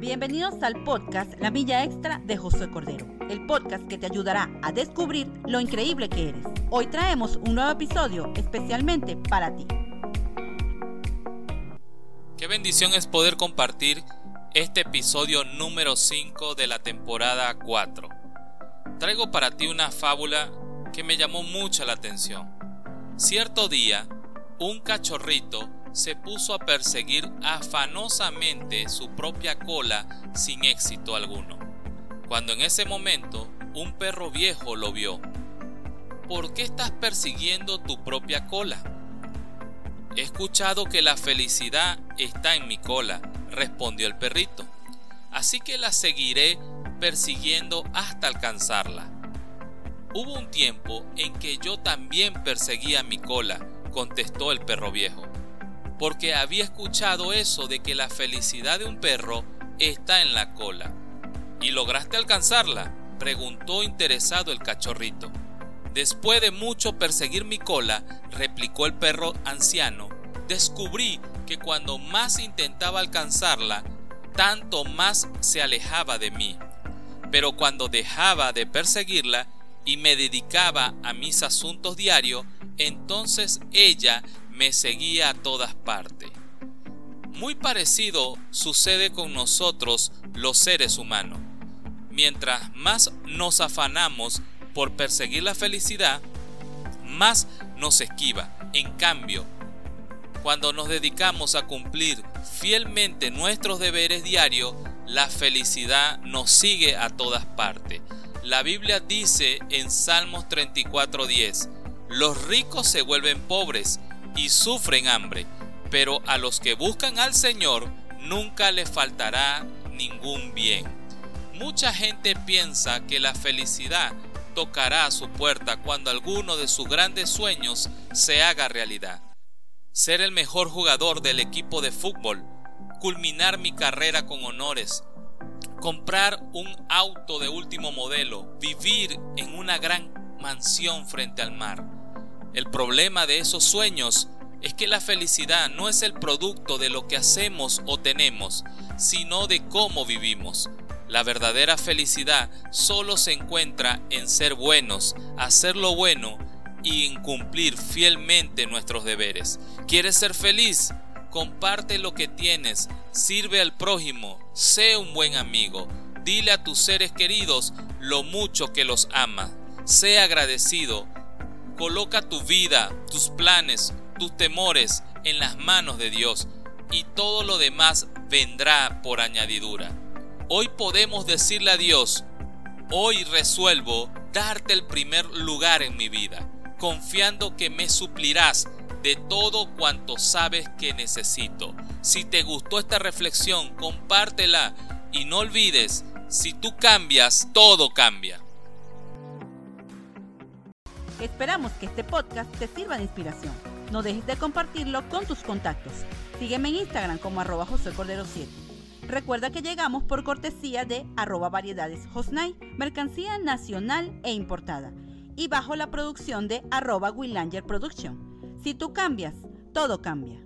Bienvenidos al podcast La Milla Extra de José Cordero, el podcast que te ayudará a descubrir lo increíble que eres. Hoy traemos un nuevo episodio especialmente para ti. Qué bendición es poder compartir este episodio número 5 de la temporada 4. Traigo para ti una fábula que me llamó mucho la atención. Cierto día, un cachorrito se puso a perseguir afanosamente su propia cola sin éxito alguno. Cuando en ese momento un perro viejo lo vio. ¿Por qué estás persiguiendo tu propia cola? He escuchado que la felicidad está en mi cola, respondió el perrito. Así que la seguiré persiguiendo hasta alcanzarla. Hubo un tiempo en que yo también perseguía mi cola, contestó el perro viejo porque había escuchado eso de que la felicidad de un perro está en la cola. ¿Y lograste alcanzarla? preguntó interesado el cachorrito. Después de mucho perseguir mi cola, replicó el perro anciano, descubrí que cuando más intentaba alcanzarla, tanto más se alejaba de mí. Pero cuando dejaba de perseguirla y me dedicaba a mis asuntos diarios, entonces ella me seguía a todas partes. Muy parecido sucede con nosotros los seres humanos. Mientras más nos afanamos por perseguir la felicidad, más nos esquiva. En cambio, cuando nos dedicamos a cumplir fielmente nuestros deberes diarios, la felicidad nos sigue a todas partes. La Biblia dice en Salmos 34:10, los ricos se vuelven pobres y sufren hambre, pero a los que buscan al Señor nunca les faltará ningún bien. Mucha gente piensa que la felicidad tocará a su puerta cuando alguno de sus grandes sueños se haga realidad. Ser el mejor jugador del equipo de fútbol, culminar mi carrera con honores, comprar un auto de último modelo, vivir en una gran mansión frente al mar. El problema de esos sueños es que la felicidad no es el producto de lo que hacemos o tenemos, sino de cómo vivimos. La verdadera felicidad solo se encuentra en ser buenos, hacer lo bueno y en cumplir fielmente nuestros deberes. ¿Quieres ser feliz? Comparte lo que tienes, sirve al prójimo, sé un buen amigo, dile a tus seres queridos lo mucho que los ama, sé agradecido, Coloca tu vida, tus planes, tus temores en las manos de Dios y todo lo demás vendrá por añadidura. Hoy podemos decirle a Dios, hoy resuelvo darte el primer lugar en mi vida, confiando que me suplirás de todo cuanto sabes que necesito. Si te gustó esta reflexión, compártela y no olvides, si tú cambias, todo cambia. Esperamos que este podcast te sirva de inspiración. No dejes de compartirlo con tus contactos. Sígueme en Instagram como arroba José Cordero 7. Recuerda que llegamos por cortesía de arroba variedades Hosnay, mercancía nacional e importada, y bajo la producción de arroba Willanger Production. Si tú cambias, todo cambia.